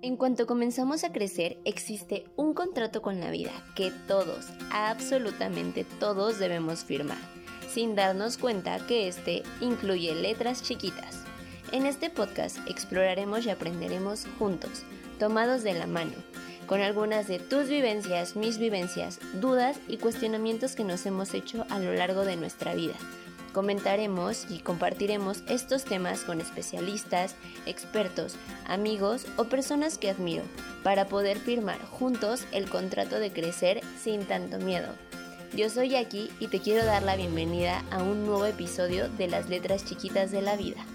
En cuanto comenzamos a crecer, existe un contrato con la vida que todos, absolutamente todos debemos firmar, sin darnos cuenta que este incluye letras chiquitas. En este podcast exploraremos y aprenderemos juntos, tomados de la mano, con algunas de tus vivencias, mis vivencias, dudas y cuestionamientos que nos hemos hecho a lo largo de nuestra vida Comentaremos y compartiremos estos temas con especialistas, expertos, amigos o personas que admiro para poder firmar juntos el contrato de crecer sin tanto miedo. Yo soy Jackie y te quiero dar la bienvenida a un nuevo episodio de las letras chiquitas de la vida.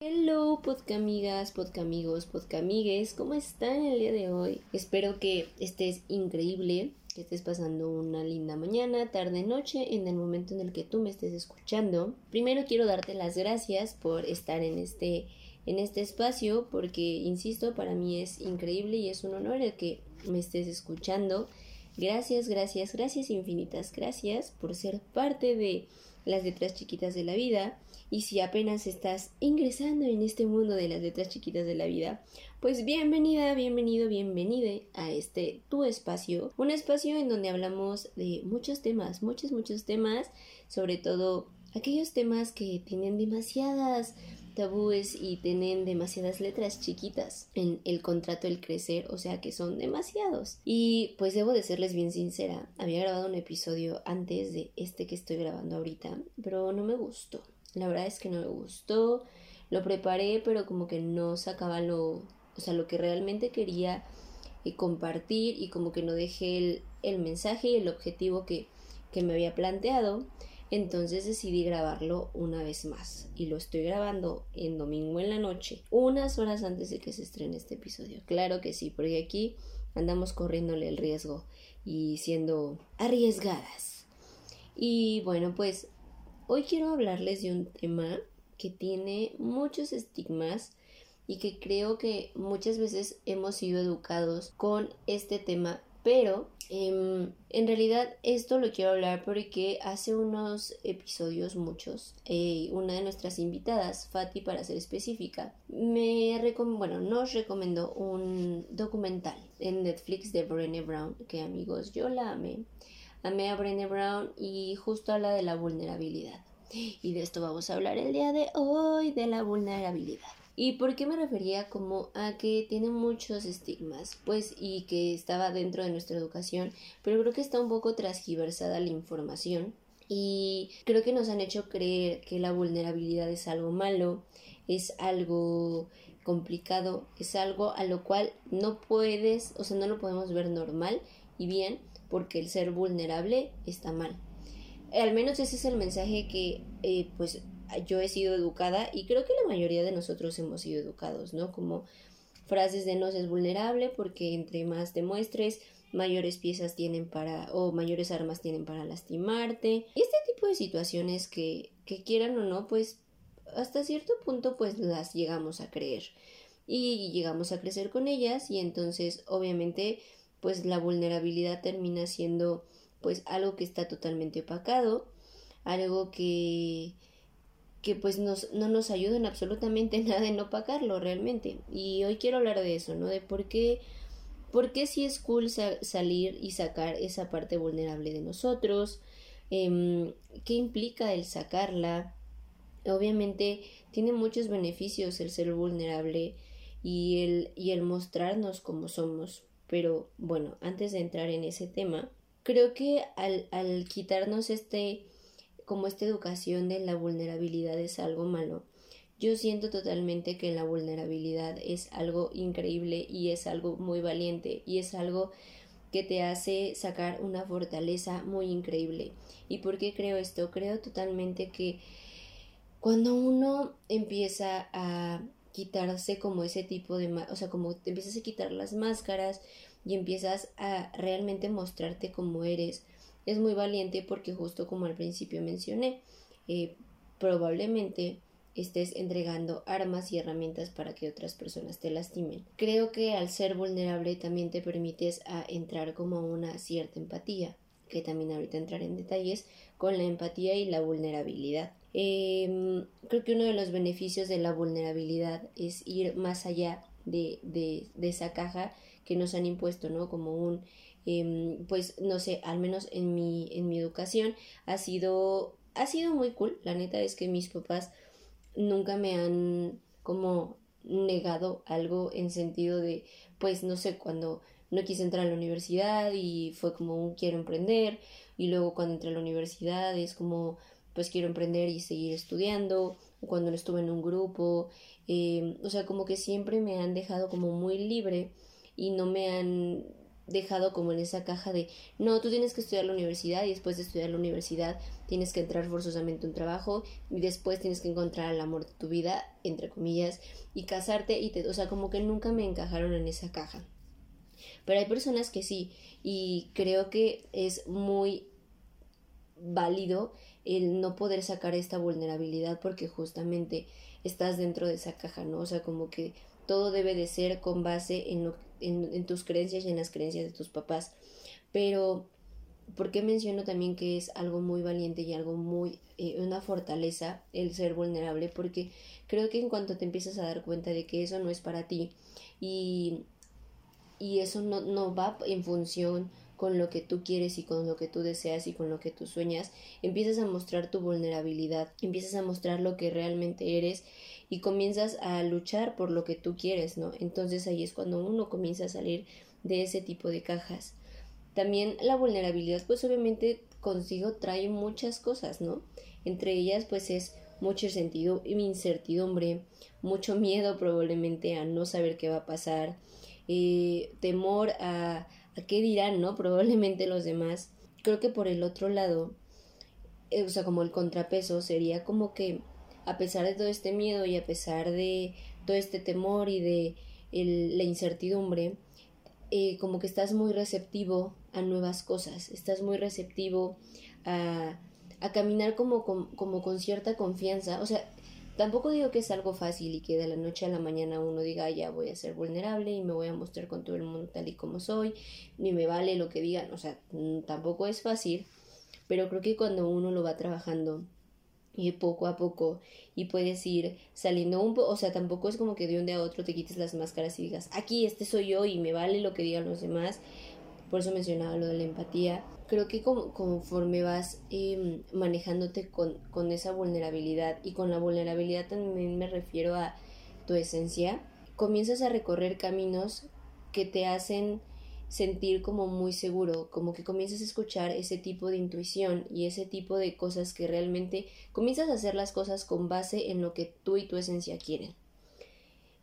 Hello, podcamigas, podcamigos, podcamigues, ¿cómo están el día de hoy? Espero que estés increíble, estés pasando una linda mañana, tarde, noche, en el momento en el que tú me estés escuchando. Primero quiero darte las gracias por estar en este en este espacio porque insisto, para mí es increíble y es un honor el que me estés escuchando. Gracias, gracias, gracias infinitas, gracias por ser parte de las letras chiquitas de la vida. Y si apenas estás ingresando en este mundo de las letras chiquitas de la vida, pues bienvenida, bienvenido, bienvenide a este tu espacio. Un espacio en donde hablamos de muchos temas, muchos, muchos temas, sobre todo aquellos temas que tienen demasiadas tabúes y tienen demasiadas letras chiquitas en el contrato El Crecer, o sea que son demasiados. Y pues debo de serles bien sincera, había grabado un episodio antes de este que estoy grabando ahorita, pero no me gustó. La verdad es que no me gustó. Lo preparé, pero como que no sacaba lo, o sea, lo que realmente quería eh, compartir y como que no dejé el, el mensaje y el objetivo que, que me había planteado. Entonces decidí grabarlo una vez más y lo estoy grabando en domingo en la noche, unas horas antes de que se estrene este episodio. Claro que sí, porque aquí andamos corriéndole el riesgo y siendo arriesgadas. Y bueno, pues Hoy quiero hablarles de un tema que tiene muchos estigmas y que creo que muchas veces hemos sido educados con este tema, pero em, en realidad esto lo quiero hablar porque hace unos episodios, muchos, eh, una de nuestras invitadas, Fati para ser específica, me bueno, nos recomendó un documental en Netflix de Brené Brown, que amigos yo la amé Amé a Brené Brown y justo habla de la vulnerabilidad. Y de esto vamos a hablar el día de hoy, de la vulnerabilidad. ¿Y por qué me refería como a que tiene muchos estigmas? Pues y que estaba dentro de nuestra educación, pero creo que está un poco transgiversada la información y creo que nos han hecho creer que la vulnerabilidad es algo malo, es algo complicado, es algo a lo cual no puedes, o sea, no lo podemos ver normal y bien porque el ser vulnerable está mal. Al menos ese es el mensaje que eh, pues yo he sido educada y creo que la mayoría de nosotros hemos sido educados, ¿no? Como frases de no seas vulnerable porque entre más te muestres, mayores piezas tienen para o mayores armas tienen para lastimarte. Y este tipo de situaciones que, que quieran o no, pues hasta cierto punto pues las llegamos a creer y llegamos a crecer con ellas y entonces obviamente pues la vulnerabilidad termina siendo pues algo que está totalmente opacado, algo que que pues nos, no nos ayuda en absolutamente nada en opacarlo realmente. Y hoy quiero hablar de eso, ¿no? De por qué, por qué si es cool salir y sacar esa parte vulnerable de nosotros, eh, qué implica el sacarla. Obviamente tiene muchos beneficios el ser vulnerable y el, y el mostrarnos como somos. Pero bueno, antes de entrar en ese tema, creo que al, al quitarnos este, como esta educación de la vulnerabilidad es algo malo, yo siento totalmente que la vulnerabilidad es algo increíble y es algo muy valiente y es algo que te hace sacar una fortaleza muy increíble. ¿Y por qué creo esto? Creo totalmente que cuando uno empieza a quitarse como ese tipo de, o sea, como te empiezas a quitar las máscaras y empiezas a realmente mostrarte como eres, es muy valiente porque justo como al principio mencioné, eh, probablemente estés entregando armas y herramientas para que otras personas te lastimen. Creo que al ser vulnerable también te permites a entrar como una cierta empatía, que también ahorita entrar en detalles con la empatía y la vulnerabilidad. Em, creo que uno de los beneficios de la vulnerabilidad es ir más allá de, de, de esa caja que nos han impuesto, ¿no? Como un, em, pues, no sé, al menos en mi, en mi educación ha sido, ha sido muy cool. La neta es que mis papás nunca me han como negado algo en sentido de, pues, no sé, cuando no quise entrar a la universidad y fue como un quiero emprender y luego cuando entré a la universidad es como pues quiero emprender y seguir estudiando cuando estuve en un grupo em, o sea como que siempre me han dejado como muy libre y no me han dejado como en esa caja de no, tú tienes que estudiar la universidad y después de estudiar la universidad tienes que entrar forzosamente a un trabajo y después tienes que encontrar el amor de tu vida, entre comillas, y casarte y te, o sea, como que nunca me encajaron en esa caja. Pero hay personas que sí, y creo que es muy válido el no poder sacar esta vulnerabilidad porque justamente estás dentro de esa caja, ¿no? O sea, como que todo debe de ser con base en, en, tus creencias y en las creencias de tus papás. Pero, ¿por qué menciono también que es algo muy valiente y algo muy, eh, una fortaleza el ser vulnerable? Porque creo que en cuanto te empiezas a dar cuenta de que eso no es para ti y y eso no, no va en función con lo que tú quieres y con lo que tú deseas y con lo que tú sueñas, empiezas a mostrar tu vulnerabilidad, empiezas a mostrar lo que realmente eres y comienzas a luchar por lo que tú quieres, ¿no? Entonces ahí es cuando uno comienza a salir de ese tipo de cajas. También la vulnerabilidad, pues obviamente consigo trae muchas cosas, ¿no? Entre ellas, pues es mucho sentido, incertidumbre, mucho miedo probablemente a no saber qué va a pasar, eh, temor a, a qué dirán, ¿no? Probablemente los demás. Creo que por el otro lado, eh, o sea, como el contrapeso sería como que a pesar de todo este miedo y a pesar de todo este temor y de la incertidumbre, eh, como que estás muy receptivo a nuevas cosas, estás muy receptivo a, a caminar como, como, como, con cierta confianza. O sea, Tampoco digo que es algo fácil y que de la noche a la mañana uno diga ya voy a ser vulnerable y me voy a mostrar con todo el mundo tal y como soy, ni me vale lo que digan, o sea, mm, tampoco es fácil, pero creo que cuando uno lo va trabajando y poco a poco y puedes ir saliendo un poco, o sea, tampoco es como que de un día a otro te quites las máscaras y digas, aquí este soy yo y me vale lo que digan los demás, por eso mencionaba lo de la empatía, creo que como, conforme vas em, manejándote con, con esa vulnerabilidad y con la vulnerabilidad también me refiero a tu esencia, comienzas a recorrer caminos que te hacen sentir como muy seguro, como que comienzas a escuchar ese tipo de intuición y ese tipo de cosas que realmente comienzas a hacer las cosas con base en lo que tú y tu esencia quieren.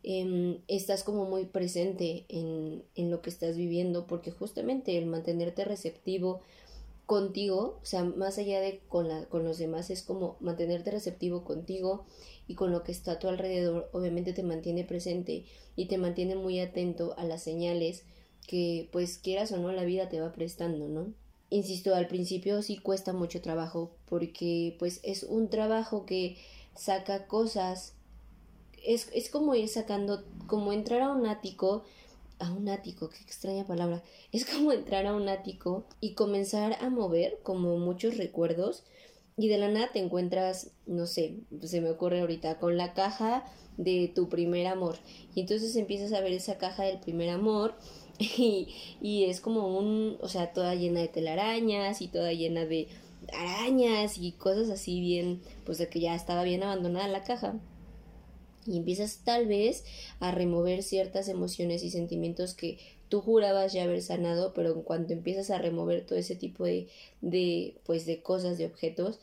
Em, estás como muy presente en, en lo que estás viviendo porque justamente el mantenerte receptivo contigo, o sea, más allá de con, la, con los demás, es como mantenerte receptivo contigo y con lo que está a tu alrededor, obviamente te mantiene presente y te mantiene muy atento a las señales que pues quieras o no la vida te va prestando, ¿no? Insisto, al principio sí cuesta mucho trabajo porque pues es un trabajo que saca cosas, es, es como ir sacando, como entrar a un ático a un ático, qué extraña palabra. Es como entrar a un ático y comenzar a mover como muchos recuerdos y de la nada te encuentras, no sé, se me ocurre ahorita, con la caja de tu primer amor. Y entonces empiezas a ver esa caja del primer amor y, y es como un, o sea, toda llena de telarañas y toda llena de arañas y cosas así bien, pues de que ya estaba bien abandonada la caja y empiezas tal vez a remover ciertas emociones y sentimientos que tú jurabas ya haber sanado, pero en cuanto empiezas a remover todo ese tipo de, de pues de cosas, de objetos,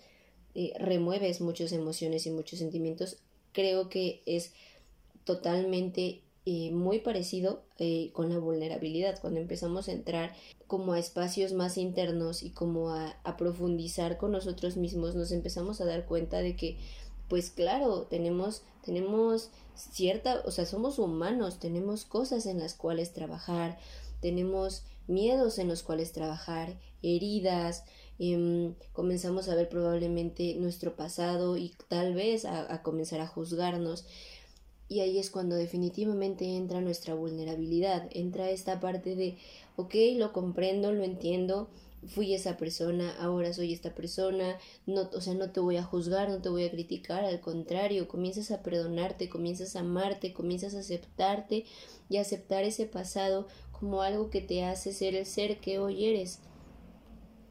eh, remueves muchas emociones y muchos sentimientos. Creo que es totalmente eh, muy parecido eh, con la vulnerabilidad, cuando empezamos a entrar como a espacios más internos y como a, a profundizar con nosotros mismos, nos empezamos a dar cuenta de que pues claro, tenemos, tenemos cierta, o sea, somos humanos, tenemos cosas en las cuales trabajar, tenemos miedos en los cuales trabajar, heridas, em, comenzamos a ver probablemente nuestro pasado y tal vez a, a comenzar a juzgarnos. Y ahí es cuando definitivamente entra nuestra vulnerabilidad, entra esta parte de, ok, lo comprendo, lo entiendo, fui esa persona, ahora soy esta persona, no, o sea, no te voy a juzgar, no te voy a criticar, al contrario, comienzas a perdonarte, comienzas a amarte, comienzas a aceptarte y aceptar ese pasado como algo que te hace ser el ser que hoy eres.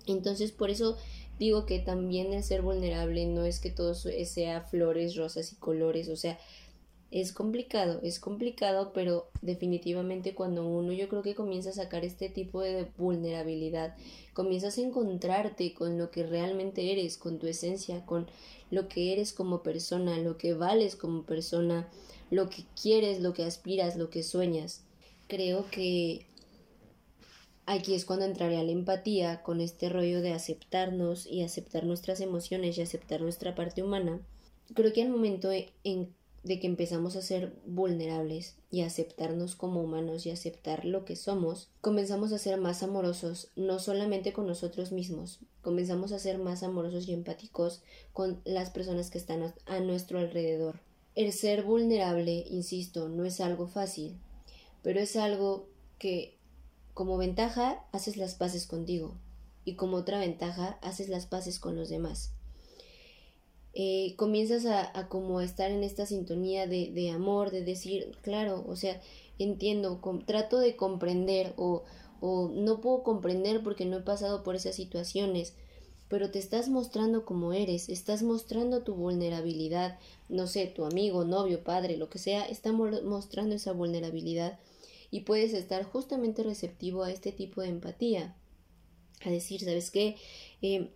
Entonces, por eso digo que también el ser vulnerable no es que todo sea flores, rosas y colores, o sea, es complicado, es complicado, pero definitivamente cuando uno yo creo que comienza a sacar este tipo de vulnerabilidad, comienzas a encontrarte con lo que realmente eres, con tu esencia, con lo que eres como persona, lo que vales como persona, lo que quieres, lo que aspiras, lo que sueñas. Creo que aquí es cuando entraría la empatía con este rollo de aceptarnos y aceptar nuestras emociones y aceptar nuestra parte humana. Creo que al momento en de que empezamos a ser vulnerables y a aceptarnos como humanos y aceptar lo que somos, comenzamos a ser más amorosos, no solamente con nosotros mismos, comenzamos a ser más amorosos y empáticos con las personas que están a nuestro alrededor. El ser vulnerable, insisto, no es algo fácil, pero es algo que como ventaja haces las paces contigo y como otra ventaja haces las paces con los demás. Eh, comienzas a, a, como estar en esta sintonía de, de, amor, de decir, claro, o sea, entiendo, trato de comprender o, o no puedo comprender porque no he pasado por esas situaciones, pero te estás mostrando como eres, estás mostrando tu vulnerabilidad, no sé, tu amigo, novio, padre, lo que sea, está mostrando esa vulnerabilidad y puedes estar justamente receptivo a este tipo de empatía, a decir, ¿sabes qué? Eh,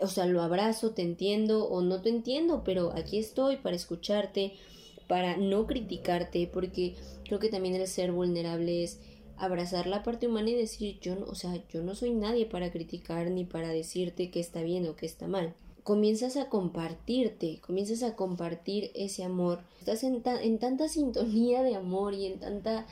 o sea, lo abrazo, te entiendo o no te entiendo, pero aquí estoy para escucharte, para no criticarte, porque creo que también el ser vulnerable es abrazar la parte humana y decir yo o sea, yo no soy nadie para criticar ni para decirte que está bien o que está mal. Comienzas a compartirte, comienzas a compartir ese amor. Estás en, en tanta sintonía de amor y en tanta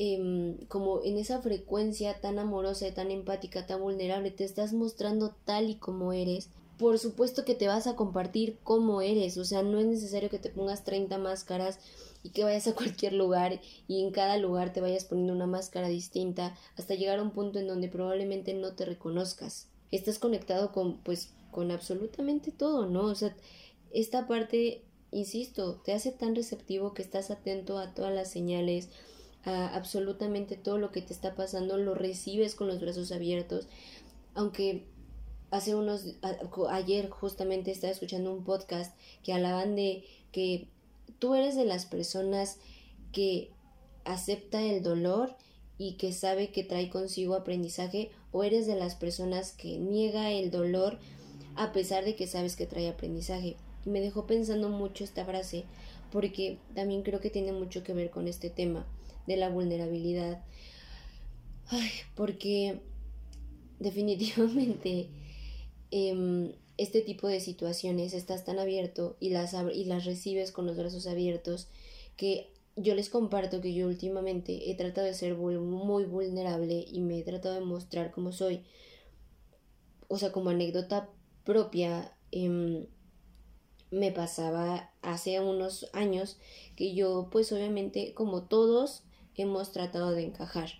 Em, como en esa frecuencia tan amorosa, tan empática, tan vulnerable, te estás mostrando tal y como eres. Por supuesto que te vas a compartir como eres, o sea, no es necesario que te pongas 30 máscaras y que vayas a cualquier lugar y en cada lugar te vayas poniendo una máscara distinta hasta llegar a un punto en donde probablemente no te reconozcas. Estás conectado con pues con absolutamente todo, ¿no? O sea, esta parte, insisto, te hace tan receptivo que estás atento a todas las señales, absolutamente todo lo que te está pasando, lo recibes con los brazos abiertos, aunque hace unos ayer justamente estaba escuchando un podcast que hablaban de que tú eres de las personas que acepta el dolor y que sabe que trae consigo aprendizaje o eres de las personas que niega el dolor a pesar de que sabes que trae aprendizaje. Me dejó pensando mucho esta frase porque también creo que tiene mucho que ver con este tema de la vulnerabilidad. Ay, porque definitivamente em, este tipo de situaciones estás tan abierto y las, y las recibes con los brazos abiertos que yo les comparto que yo últimamente he tratado de ser muy vulnerable y me he tratado de mostrar como soy. O sea, como anécdota propia, em, me pasaba hace unos años que yo pues obviamente como todos hemos tratado de encajar.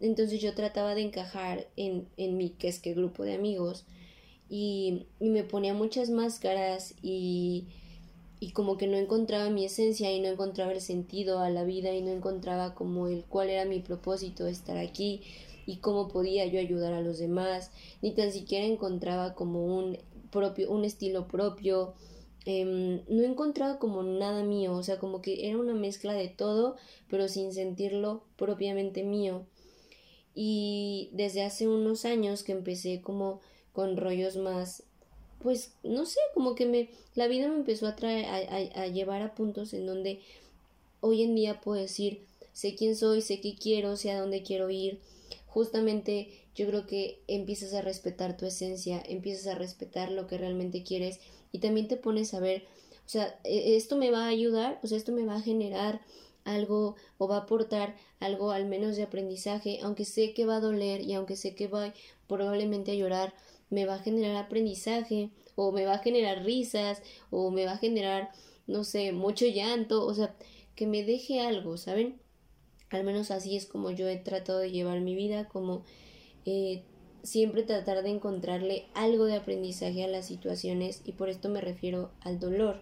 Entonces yo trataba de encajar en, en mi que es que grupo de amigos y, y me ponía muchas máscaras y, y como que no encontraba mi esencia y no encontraba el sentido a la vida y no encontraba como el cuál era mi propósito de estar aquí y cómo podía yo ayudar a los demás, ni tan siquiera encontraba como un propio, un estilo propio, Em, no encontraba como nada mío, o sea, como que era una mezcla de todo, pero sin sentirlo propiamente mío. Y desde hace unos años que empecé como con rollos más, pues, no sé, como que me, la vida me empezó a traer, a, a llevar a puntos en donde hoy en día puedo decir, sé quién soy, sé qué quiero, sé a dónde quiero ir. Justamente yo creo que empiezas a respetar tu esencia, empiezas a respetar lo que realmente quieres y también te pones a ver, o sea, e, esto me va a ayudar, o sea, esto me va a generar algo o va a aportar algo al menos de aprendizaje, aunque sé que va a doler y aunque sé que va probablemente a llorar, me va a generar aprendizaje o me va a generar risas o me va a generar, no sé, mucho llanto, o sea, que me deje algo, ¿saben? Al menos así es como yo he tratado de llevar mi vida, como eh, siempre tratar de encontrarle algo de aprendizaje a las situaciones y por esto me refiero al dolor,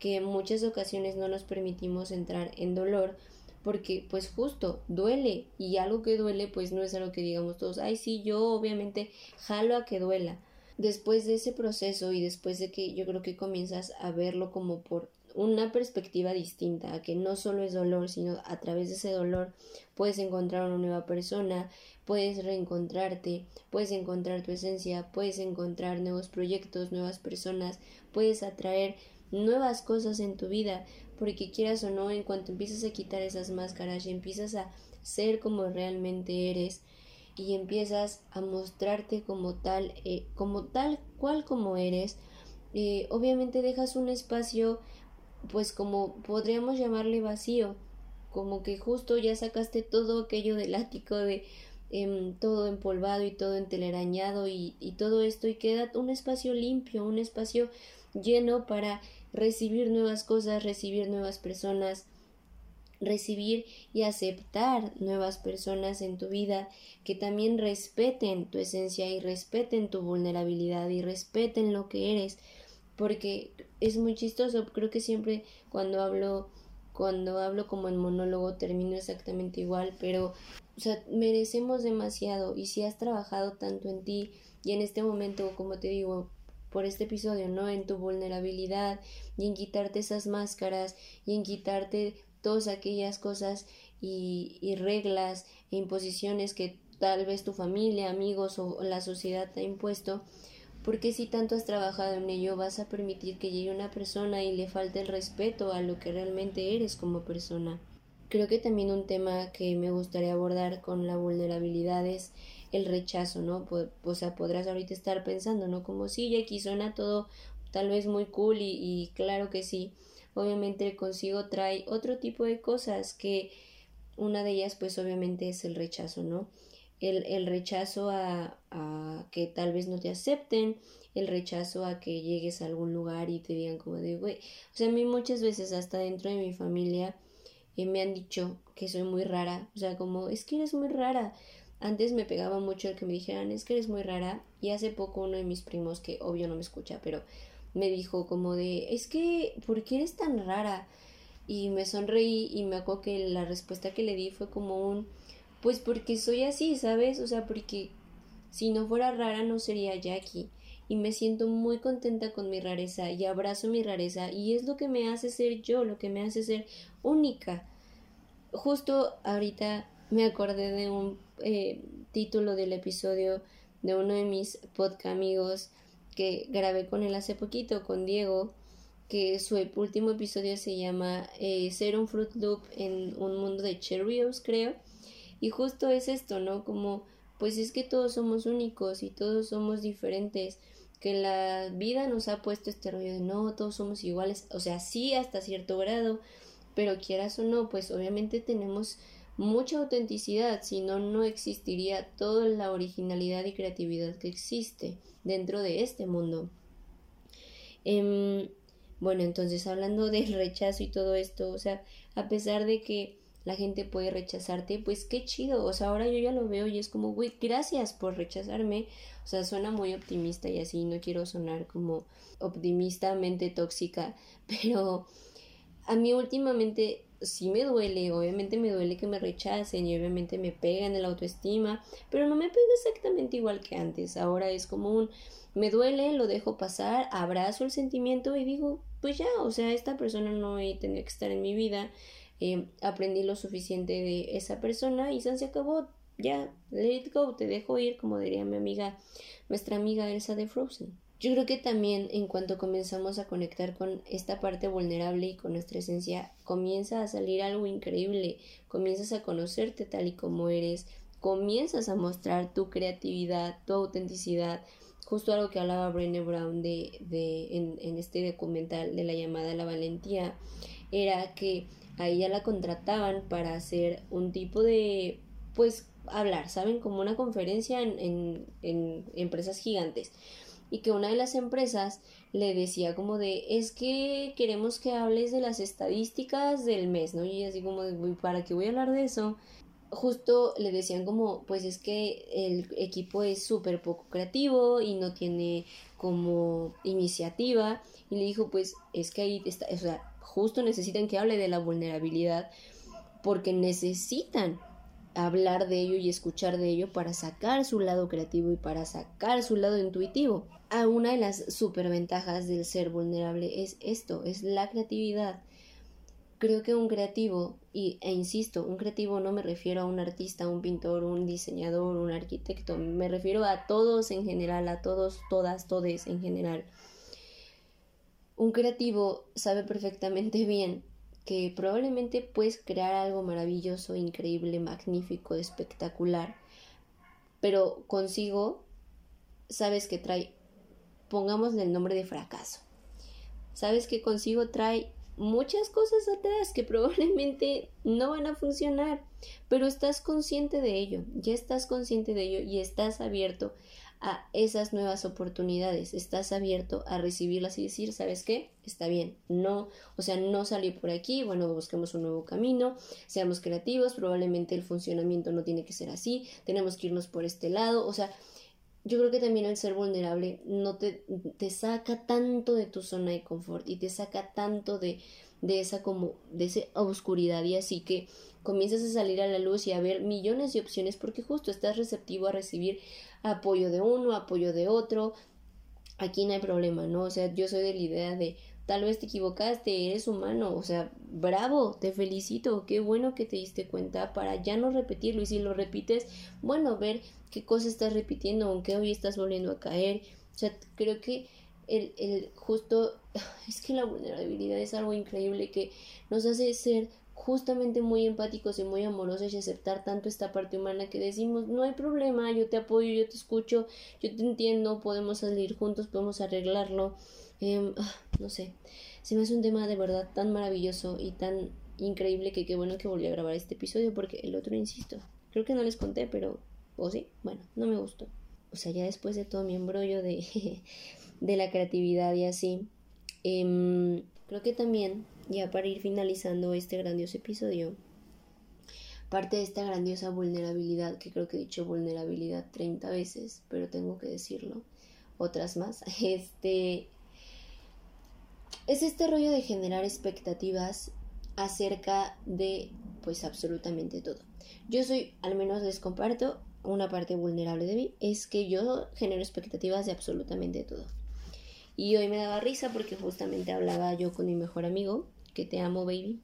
que en muchas ocasiones no nos permitimos entrar en dolor porque pues justo duele y algo que duele pues no es algo que digamos todos, ay sí, yo obviamente jalo a que duela. Después de ese proceso y después de que yo creo que comienzas a verlo como por una perspectiva distinta, que no solo es dolor, sino a través de ese dolor puedes encontrar una nueva persona, puedes reencontrarte, puedes encontrar tu esencia, puedes encontrar nuevos proyectos, nuevas personas, puedes atraer nuevas cosas en tu vida, porque quieras o no, en cuanto empiezas a quitar esas máscaras y empiezas a ser como realmente eres y empiezas a mostrarte como tal, eh, como tal cual como eres, eh, obviamente dejas un espacio pues como podríamos llamarle vacío, como que justo ya sacaste todo aquello del ático de em, todo empolvado y todo entelerañado y, y todo esto y queda un espacio limpio, un espacio lleno para recibir nuevas cosas, recibir nuevas personas, recibir y aceptar nuevas personas en tu vida que también respeten tu esencia y respeten tu vulnerabilidad y respeten lo que eres porque es muy chistoso, creo que siempre cuando hablo cuando hablo como en monólogo termino exactamente igual, pero o sea, merecemos demasiado y si has trabajado tanto en ti y en este momento, como te digo, por este episodio, ¿no? En tu vulnerabilidad y en quitarte esas máscaras y en quitarte todas aquellas cosas y, y reglas e imposiciones que tal vez tu familia, amigos o la sociedad te ha impuesto, porque si tanto has trabajado en ello vas a permitir que llegue una persona y le falte el respeto a lo que realmente eres como persona? Creo que también un tema que me gustaría abordar con la vulnerabilidad es el rechazo, ¿no? O sea, podrás ahorita estar pensando, ¿no? Como si ya aquí suena todo tal vez muy cool y, y claro que sí. Obviamente consigo trae otro tipo de cosas que una de ellas pues obviamente es el rechazo, ¿no? El, el rechazo a, a, que tal vez no te acepten, el rechazo a que llegues a algún lugar y te digan como de, güey, o sea, a mí muchas veces hasta dentro de mi familia eh, me han dicho que soy muy rara, o sea, como, es que eres muy rara. Antes me pegaba mucho el que me dijeran, es que eres muy rara, y hace poco uno de mis primos, que obvio no me escucha, pero me dijo como de, es que, ¿por qué eres tan rara? Y me sonreí y me acuerdo que la respuesta que le di fue como un, pues porque soy así, ¿sabes? O sea, porque si no fuera rara no sería Jackie. Y me siento muy contenta con mi rareza y abrazo mi rareza y es lo que me hace ser yo, lo que me hace ser única. Justo ahorita me acordé de un eh, título del episodio de uno de mis podcast amigos que grabé con él hace poquito, con Diego, que su último episodio se llama eh, Ser un Fruit Loop en un mundo de Cheerios, creo y justo es esto, ¿no? Como, pues es que todos somos únicos y todos somos diferentes, que la vida nos ha puesto este rollo de no, todos somos iguales, o sea, sí hasta cierto grado, pero quieras o no, pues obviamente tenemos mucha autenticidad, si no, no existiría toda la originalidad y creatividad que existe dentro de este mundo. Em, bueno, entonces hablando del rechazo y todo esto, o sea, a pesar de que la gente puede rechazarte, pues qué chido, o sea, ahora yo ya lo veo y es como, güey, gracias por rechazarme, o sea, suena muy optimista y así, no quiero sonar como optimistamente tóxica, pero a mí últimamente sí me duele, obviamente me duele que me rechacen y obviamente me pegan en la autoestima, pero no me pega exactamente igual que antes, ahora es como un, me duele, lo dejo pasar, abrazo el sentimiento y digo, pues ya, o sea, esta persona no tenido que estar en mi vida, eh, aprendí lo suficiente de esa persona y se acabó, ya, let it go, te dejo ir, como diría mi amiga, nuestra amiga Elsa de Frozen. Yo creo que también en cuanto comenzamos a conectar con esta parte vulnerable y con nuestra esencia, comienza a salir algo increíble, comienzas a conocerte tal y como eres, comienzas a mostrar tu creatividad, tu autenticidad, justo algo que hablaba Brené Brown de, de en, en este documental de la llamada la valentía, era que a ella la contrataban para hacer un tipo de, pues, hablar, ¿saben? Como una conferencia en, en, empresas gigantes. Y que una de las empresas le decía como de, es que queremos que hables de las estadísticas del mes, ¿no? Y así como de, ¿para qué voy a hablar de eso? justo le decían como, pues es que el equipo es súper poco creativo y no tiene como iniciativa. Y le dijo, pues es que ahí está, o sea, justo necesitan que hable de la vulnerabilidad porque necesitan hablar de ello y escuchar de ello para sacar su lado creativo y para sacar su lado intuitivo. Ah, una de las superventajas del ser vulnerable es esto, es la creatividad. Creo que un creativo, y, e insisto, un creativo no me refiero a un artista, un pintor, un diseñador, un arquitecto, me refiero a todos en general, a todos, todas, todes en general. Un creativo sabe perfectamente bien que probablemente puedes crear algo maravilloso, increíble, magnífico, espectacular, pero consigo sabes que trae, pongámosle el nombre de fracaso. Sabes que consigo trae muchas cosas atrás que probablemente no van a funcionar, pero estás consciente de ello, ya estás consciente de ello y estás abierto a esas nuevas oportunidades, estás abierto a recibirlas y decir, ¿sabes qué? Está bien, no, o sea, no salió por aquí, bueno, busquemos un nuevo camino, seamos creativos, probablemente el funcionamiento no tiene que ser así, tenemos que irnos por este lado, o sea, yo creo que también el ser vulnerable no te, te saca tanto de tu zona de confort y te saca tanto de, de esa como, de esa oscuridad y así que comienzas a salir a la luz y a ver millones de opciones porque justo estás receptivo a recibir apoyo de uno, apoyo de otro. Aquí no hay problema, ¿no? O sea, yo soy de la idea de tal vez te equivocaste, eres humano, o sea, bravo, te felicito, qué bueno que te diste cuenta para ya no repetirlo y si lo repites, bueno, ver qué cosa estás repitiendo, aunque hoy estás volviendo a caer, o sea, creo que el, el justo, es que la vulnerabilidad es algo increíble que nos hace ser justamente muy empáticos y muy amorosos y aceptar tanto esta parte humana que decimos, no hay problema, yo te apoyo, yo te escucho, yo te entiendo, podemos salir juntos, podemos arreglarlo. Em, ah, no sé, se me hace un tema de verdad tan maravilloso y tan increíble que qué bueno que volví a grabar este episodio porque el otro, insisto, creo que no les conté, pero, o sí, bueno, no me gustó. O sea, ya después de todo mi embrollo de, de la creatividad y así, em, creo que también ya para ir finalizando este grandioso episodio, parte de esta grandiosa vulnerabilidad, que creo que he dicho vulnerabilidad 30 veces, pero tengo que decirlo, otras más, este es este rollo de generar expectativas acerca de pues absolutamente todo. Yo soy, al menos les comparto, una parte vulnerable de mí, es que yo genero expectativas de absolutamente todo. Y hoy me daba risa porque justamente hablaba yo con mi mejor amigo que te amo, baby.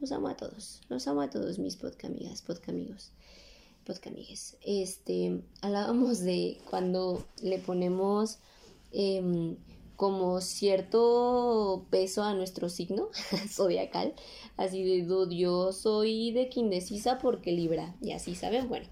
Los amo a todos, los amo a todos mis podcamigas, podcamigos, podcamigues. Este, hablábamos de cuando le ponemos em, como cierto peso a nuestro signo zodiacal, así de yo soy de indecisa porque Libra, y así saben, bueno.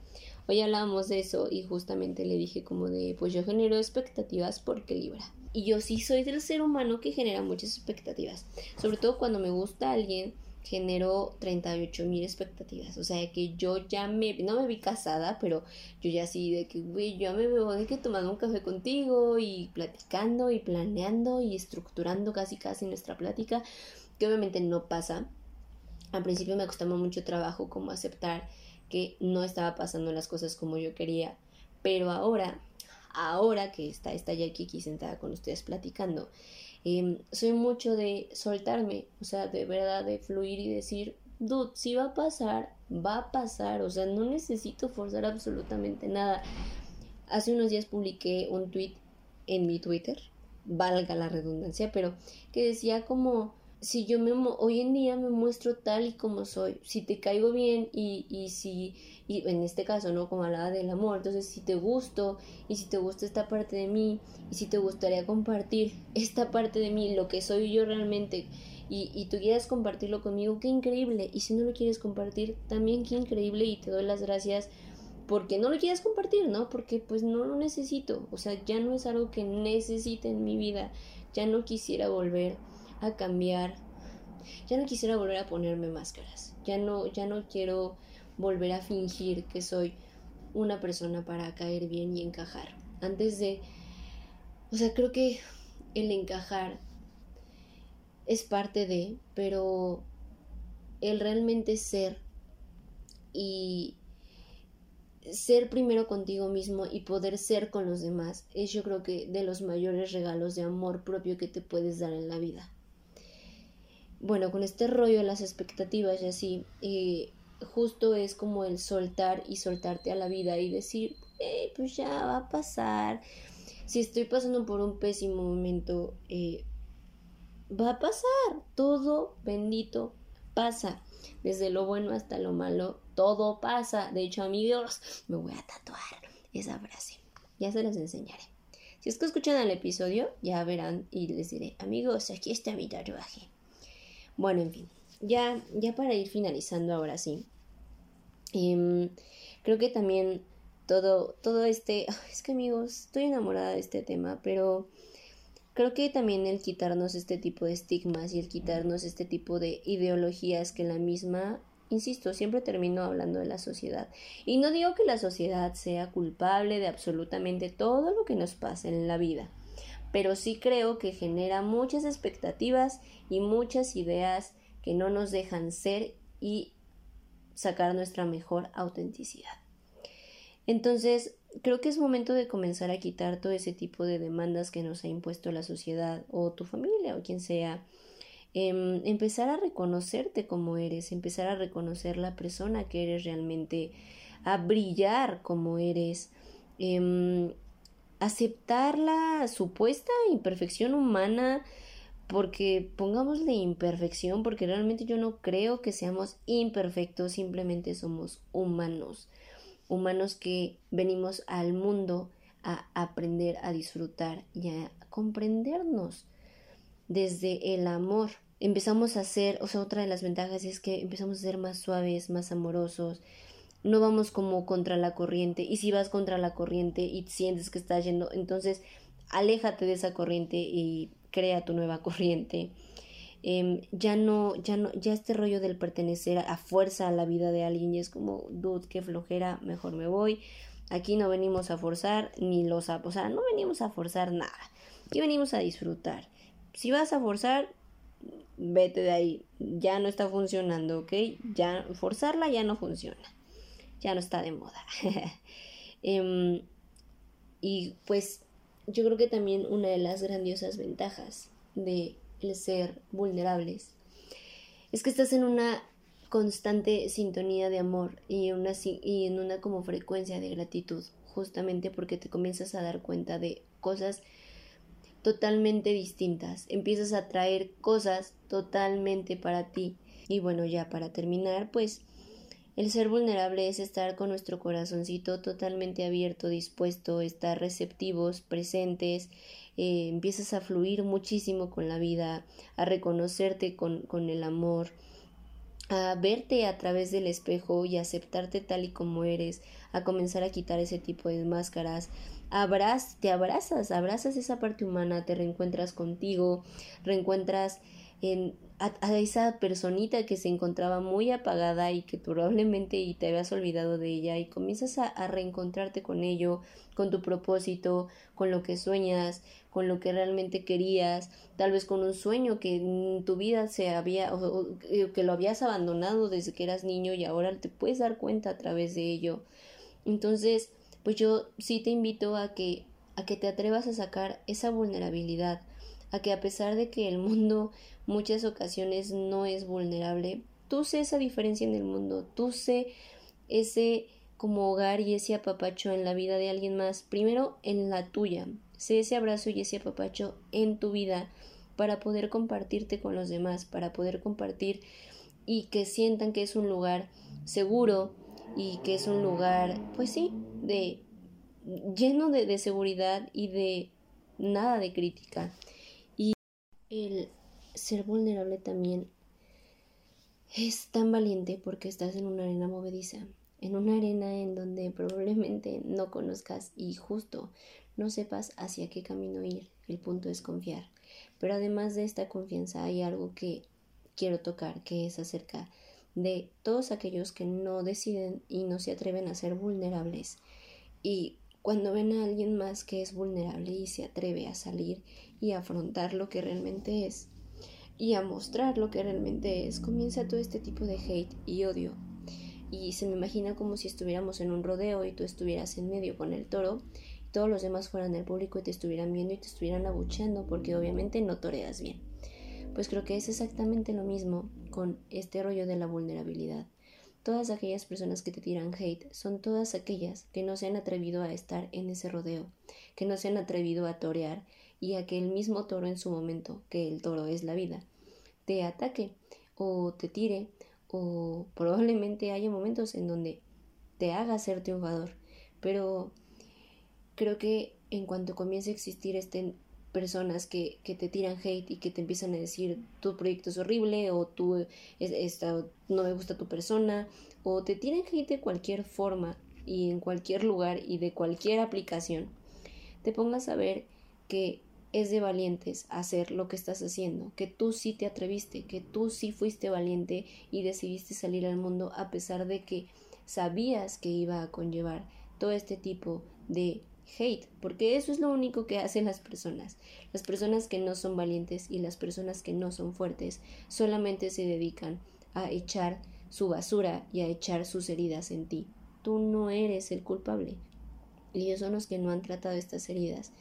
Hoy hablábamos de eso y justamente le dije como de, pues yo genero expectativas porque Libra. Y yo sí soy del ser humano que genera muchas expectativas. Sobre todo cuando me gusta alguien, genero 38 mil expectativas. O sea, que yo ya me, no me vi casada, pero yo ya sí, de que, güey, yo me veo de que tomando un café contigo y platicando y planeando y estructurando casi casi nuestra plática, que obviamente no pasa. Al principio me costaba mucho trabajo como aceptar que no estaba pasando las cosas como yo quería, pero ahora ahora que está esta Jackie aquí sentada con ustedes platicando, em, soy mucho de soltarme, o sea, de verdad, de fluir y decir, dude, si va a pasar, va a pasar, o sea, no necesito forzar absolutamente nada. Hace unos días publiqué un tweet en mi Twitter, valga la redundancia, pero que decía como si yo me hoy en día me muestro tal y como soy, si te caigo bien y, y si, y en este caso, ¿no? Como hablaba del amor, entonces si te gusto y si te gusta esta parte de mí y si te gustaría compartir esta parte de mí, lo que soy yo realmente, y, y tú quieres compartirlo conmigo, qué increíble, y si no lo quieres compartir, también qué increíble y te doy las gracias porque no lo quieres compartir, ¿no? Porque pues no lo necesito, o sea, ya no es algo que necesite en mi vida, ya no quisiera volver a cambiar. Ya no quisiera volver a ponerme máscaras. Ya no, ya no quiero volver a fingir que soy una persona para caer bien y encajar. Antes de... O sea, creo que el encajar es parte de, pero el realmente ser y, ser primero contigo mismo y poder ser con los demás es yo creo que de los mayores regalos de amor propio que te puedes dar en la vida. Bueno, con este rollo de las expectativas y así, eh, justo es como el soltar y soltarte a la vida y decir, eh, pues ya va a pasar. Si estoy pasando por un pésimo momento, eh, va a pasar. Todo bendito pasa. Desde lo bueno hasta lo malo, todo pasa. De hecho, amigos, me voy a tatuar esa frase. Ya se las enseñaré. Si es que escuchan el episodio, ya verán y les diré, amigos, aquí está mi tatuaje. Bueno, en fin, ya, ya para ir finalizando ahora sí. Em, creo que también todo, todo este, es que amigos, estoy enamorada de este tema, pero creo que también el quitarnos este tipo de estigmas y el quitarnos este tipo de ideologías que la misma, insisto, siempre termino hablando de la sociedad. Y no digo que la sociedad sea culpable de absolutamente todo lo que nos pasa en la vida, pero sí creo que genera muchas expectativas y muchas ideas que no nos dejan ser y sacar nuestra mejor autenticidad. Entonces, creo que es momento de comenzar a quitar todo ese tipo de demandas que nos ha impuesto la sociedad o tu familia o quien sea. Em, empezar a reconocerte como eres, empezar a reconocer la persona que eres realmente, a brillar como eres, em, aceptar la supuesta imperfección humana, porque pongámosle imperfección, porque realmente yo no creo que seamos imperfectos, simplemente somos humanos humanos que venimos al mundo a aprender a disfrutar y a comprendernos desde el amor. Empezamos a ser, o sea, otra de las ventajas es que empezamos a ser más suaves, más amorosos, no vamos como contra la corriente y si vas contra la corriente y sientes que estás yendo, entonces aléjate de esa corriente y crea tu nueva corriente. Em, ya no, ya no, ya este rollo del pertenecer a fuerza a la vida de alguien y es como, dude, qué flojera, mejor me voy. Aquí no venimos a forzar ni los, o sea, no venimos a forzar nada. Aquí venimos a disfrutar. Si vas a forzar, vete de ahí. Ya no está funcionando, ¿ok? Ya forzarla ya no funciona. Ya no está de moda. Em, y pues yo creo que también una de las grandiosas ventajas de el ser vulnerables, es que estás en una constante sintonía de amor y, una, y en una como frecuencia de gratitud, justamente porque te comienzas a dar cuenta de cosas totalmente distintas, empiezas a traer cosas totalmente para ti. Y bueno, ya para terminar, pues el ser vulnerable es estar con nuestro corazoncito totalmente abierto, dispuesto, estar receptivos, presentes, eh, empiezas a fluir muchísimo con la vida, a reconocerte con, con el amor, a verte a través del espejo y aceptarte tal y como eres, a comenzar a quitar ese tipo de máscaras. Abraz, te abrazas, abrazas esa parte humana, te reencuentras contigo, reencuentras en a, esa personita que se encontraba muy apagada y que probablemente y te habías olvidado de ella y comienzas a, reencontrarte con ello, con tu propósito, con lo que sueñas, con lo que realmente querías, tal vez con un sueño que en tu vida se había o, que lo habías abandonado desde que eras niño y ahora te puedes dar cuenta a través de ello. Entonces, pues yo sí te invito a que a que te atrevas a sacar esa vulnerabilidad, a que a pesar de que el mundo muchas ocasiones no es vulnerable, tú sé esa diferencia en el mundo, tú sé ese como hogar y ese apapacho en la vida de alguien más, primero en la tuya, sé ese abrazo y ese apapacho en tu vida para poder compartirte con los demás, para poder compartir y que sientan que es un lugar seguro y que es un lugar, pues sí, de lleno de, de seguridad y de nada de crítica. El ser vulnerable también es tan valiente porque estás en una arena movediza, en una arena en donde probablemente no conozcas y justo no sepas hacia qué camino ir. El punto es confiar. Pero además de esta confianza hay algo que quiero tocar, que es acerca de todos aquellos que no deciden y no se atreven a ser vulnerables. Y cuando ven a alguien más que es vulnerable y se atreve a salir y afrontar lo que realmente es, y a mostrar lo que realmente es, comienza todo este tipo de hate y odio. y se me imagina como si estuviéramos en un rodeo y tú estuvieras en medio con el toro y todos los demás fueran el público y te estuvieran viendo y te estuvieran abucheando porque obviamente no toreas bien. Pues creo que es exactamente lo mismo con este rollo de la vulnerabilidad. Todas aquellas personas que te tiran hate son todas aquellas que no se han atrevido a estar en ese rodeo, que no se han atrevido a torear y a que el mismo toro en su momento, que el toro es la vida, te ataque o te tire o probablemente haya momentos en donde te haga ser triunfador. Pero creo que en cuanto comience a existir este personas que, que, te tiran hate y que te empiezan a decir tu proyecto es horrible o tú esta, no me gusta tu persona o te tiran hate de cualquier forma y en cualquier lugar y de cualquier aplicación, te pongas a ver que es de valientes hacer lo que estás haciendo, que tú sí te atreviste, que tú sí fuiste valiente y decidiste salir al mundo a pesar de que sabías que iba a conllevar todo este tipo de hate, porque eso es lo único que hacen las personas. Las personas que no son valientes y las personas que no son fuertes solamente se dedican a echar su basura y a echar sus heridas en ti. Tú no eres el culpable. Ellos son los que no han tratado estas heridas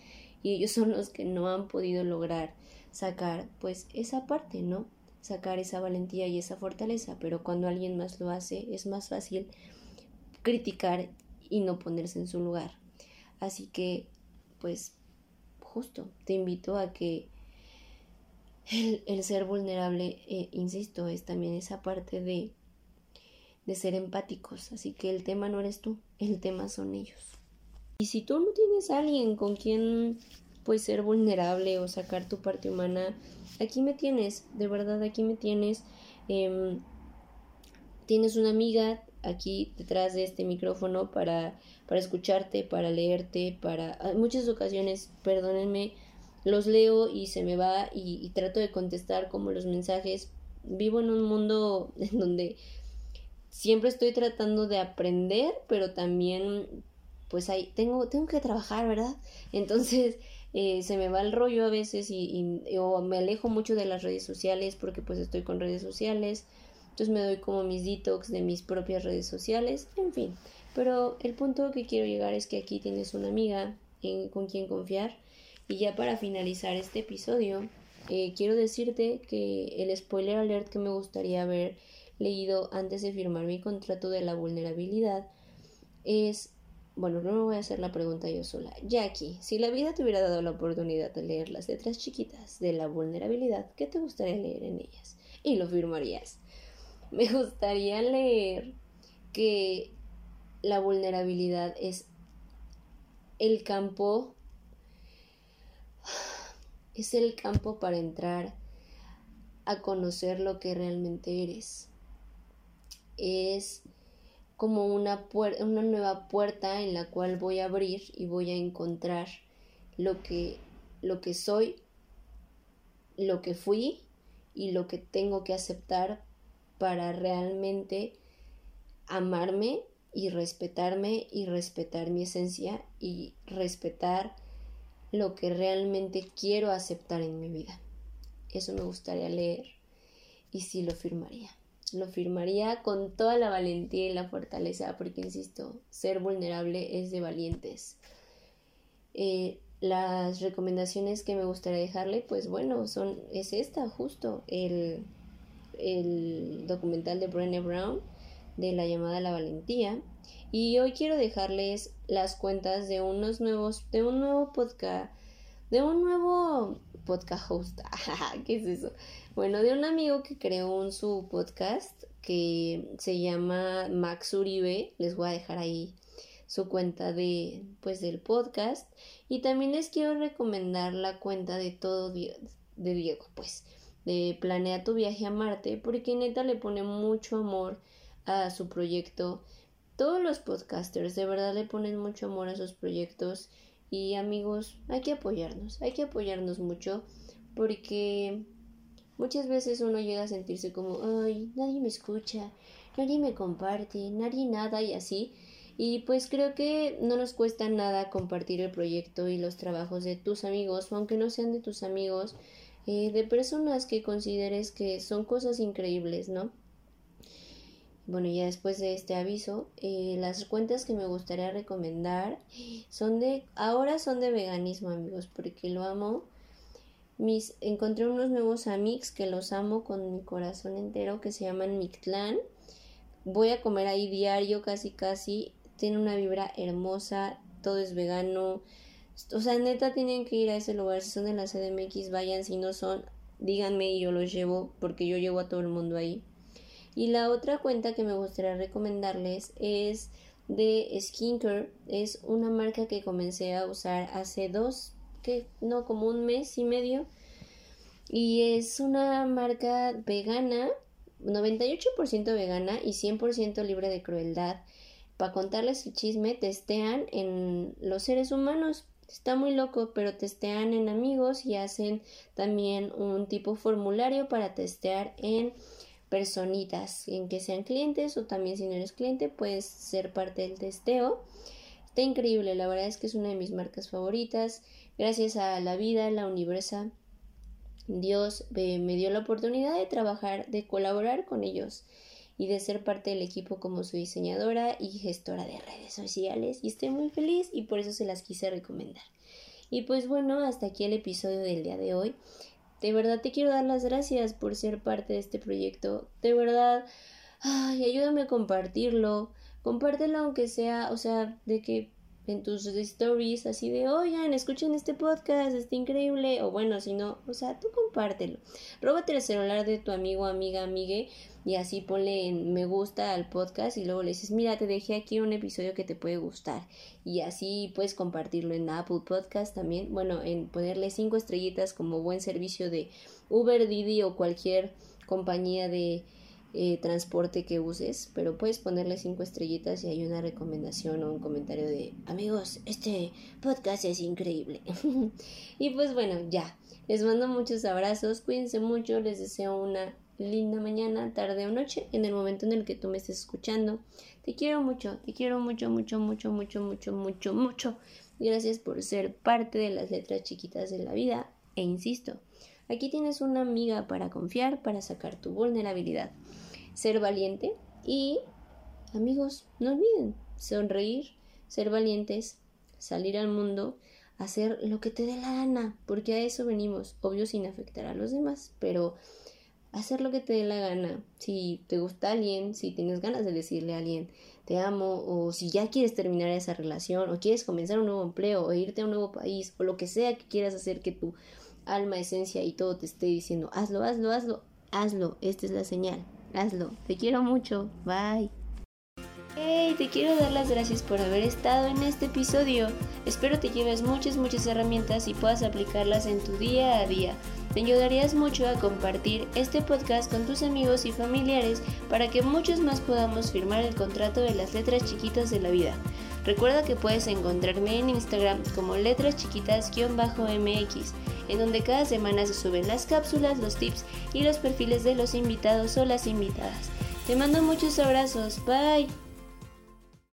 y ellos son los que no han podido lograr sacar pues esa parte, ¿no? Sacar esa valentía y esa fortaleza, pero cuando alguien más lo hace es más fácil criticar y no ponerse en su lugar. Así que, pues, justo, te invito a que el, ser vulnerable, eh, insisto, es también esa parte de, de ser empáticos. Así que el tema no eres tú, el tema son ellos. Y si tú no tienes a alguien con quien pues ser vulnerable o sacar tu parte humana, aquí me tienes, de verdad aquí me tienes. Em, tienes una amiga aquí detrás de este micrófono para para escucharte, para leerte, para... En muchas ocasiones, perdónenme, los leo y se me va y, trato de contestar como los mensajes. Vivo en un mundo en donde siempre estoy tratando de aprender, pero también pues ahí tengo, tengo que trabajar, ¿verdad? Entonces eh, se me va el rollo a veces y, o me alejo mucho de las redes sociales porque pues estoy con redes sociales. Entonces me doy como mis detox de mis propias redes sociales, en fin. Pero el punto que quiero llegar es que aquí tienes una amiga con quien confiar. Y ya para finalizar este episodio, eh, quiero decirte que el spoiler alert que me gustaría haber leído antes de firmar mi contrato de la vulnerabilidad es, bueno, no me voy a hacer la pregunta yo sola. Jackie, si la vida te hubiera dado la oportunidad de leer las letras chiquitas de la vulnerabilidad, ¿qué te gustaría leer en ellas? Y lo firmarías. Me gustaría leer que la vulnerabilidad es el campo, es el campo para entrar a conocer lo que realmente eres. Es como una, una nueva puerta en la cual voy a abrir y voy a encontrar lo que, lo que soy, lo que fui y lo que tengo que aceptar para realmente amarme y respetarme y respetar mi esencia y respetar lo que realmente quiero aceptar en mi vida. Eso me gustaría leer y sí lo firmaría. Lo firmaría con toda la valentía y la fortaleza porque, insisto, ser vulnerable es de valientes. Eh, las recomendaciones que me gustaría dejarle, pues bueno, son, es esta, justo, el, el documental de Brené Brown de la llamada La Valentía. Y hoy quiero dejarles las cuentas de unos nuevos, de un nuevo podcast, de un nuevo podcast host. ¿Qué es eso? Bueno, de un amigo que creó un su podcast que se llama Max Uribe. Les voy a dejar ahí su cuenta de pues del podcast y también les quiero recomendar la cuenta de todo de Diego pues de Planea tu viaje a Marte porque neta le pone mucho amor a su proyecto. Todos los podcasters de verdad le ponen mucho amor a sus proyectos y amigos, hay que apoyarnos, hay que apoyarnos mucho porque muchas veces uno llega a sentirse como, ay, nadie me escucha, nadie me comparte, nadie nada y así. Y pues creo que no nos cuesta nada compartir el proyecto y los trabajos de tus amigos, aunque no sean de tus amigos, eh, de personas que consideres que son cosas increíbles, ¿no? Bueno, ya después de este aviso, eh, las cuentas que me gustaría recomendar son de, ahora son de veganismo amigos, porque lo amo. Mis, encontré unos nuevos amigos que los amo con mi corazón entero, que se llaman Mictlán. Voy a comer ahí diario, casi casi. Tiene una vibra hermosa, todo es vegano. O sea, neta tienen que ir a ese lugar. Si son de la CDMX, vayan. Si no son, díganme y yo los llevo, porque yo llevo a todo el mundo ahí. Y la otra cuenta que me gustaría recomendarles es de Skincare. Es una marca que comencé a usar hace dos, que no, como un mes y medio. Y es una marca vegana, 98% vegana y 100% libre de crueldad. Para contarles el chisme, testean en los seres humanos. Está muy loco, pero testean en amigos y hacen también un tipo formulario para testear en personitas, en que sean clientes o también si no eres cliente puedes ser parte del testeo. Está increíble, la verdad es que es una de mis marcas favoritas. Gracias a la vida, la universa, Dios eh, me dio la oportunidad de trabajar, de colaborar con ellos y de ser parte del equipo como su diseñadora y gestora de redes sociales y estoy muy feliz y por eso se las quise recomendar. Y pues bueno, hasta aquí el episodio del día de hoy. De verdad te quiero dar las gracias por ser parte de este proyecto. De verdad, ay, ayúdame a compartirlo. Compártelo aunque sea, o sea, de que en tus stories así de, oigan, escuchen este podcast, está increíble. O bueno, si no, o sea, tú compártelo. Róbate el celular de tu amigo, amiga, amigue y así ponle en me gusta al podcast y luego le dices, mira, te dejé aquí un episodio que te puede gustar. Y así puedes compartirlo en Apple Podcast también. Bueno, en ponerle cinco estrellitas como buen servicio de Uber, Didi o cualquier compañía de eh, transporte que uses, pero puedes ponerle cinco estrellitas y hay una recomendación o un comentario de amigos, este podcast es increíble. y pues bueno, ya, les mando muchos abrazos, cuídense mucho, les deseo una linda mañana, tarde o noche, en el momento en el que tú me estés escuchando. Te quiero mucho, te quiero mucho, mucho, mucho, mucho, mucho, mucho, mucho. Gracias por ser parte de las letras chiquitas de la vida. E insisto, aquí tienes una amiga para confiar, para sacar tu vulnerabilidad, ser valiente y, amigos, no olviden, sonreír, ser valientes, salir al mundo, hacer lo que te dé la gana, porque a eso venimos, obvio sin afectar a los demás, pero hacer lo que te dé la gana. Si te gusta alguien, si tienes ganas de decirle a alguien te amo, o si ya quieres terminar esa relación, o quieres comenzar un nuevo empleo, o irte a un nuevo país, o lo que sea que quieras hacer que tu alma, esencia y todo te esté diciendo, hazlo, hazlo, hazlo, hazlo, esta es la señal, hazlo. Te quiero mucho, bye. Hey, te quiero dar las gracias por haber estado en este episodio. Espero te lleves muchas, muchas herramientas y puedas aplicarlas en tu día a día. Me ayudarías mucho a compartir este podcast con tus amigos y familiares para que muchos más podamos firmar el contrato de las letras chiquitas de la vida. Recuerda que puedes encontrarme en Instagram como letras chiquitas-mx, en donde cada semana se suben las cápsulas, los tips y los perfiles de los invitados o las invitadas. Te mando muchos abrazos, bye.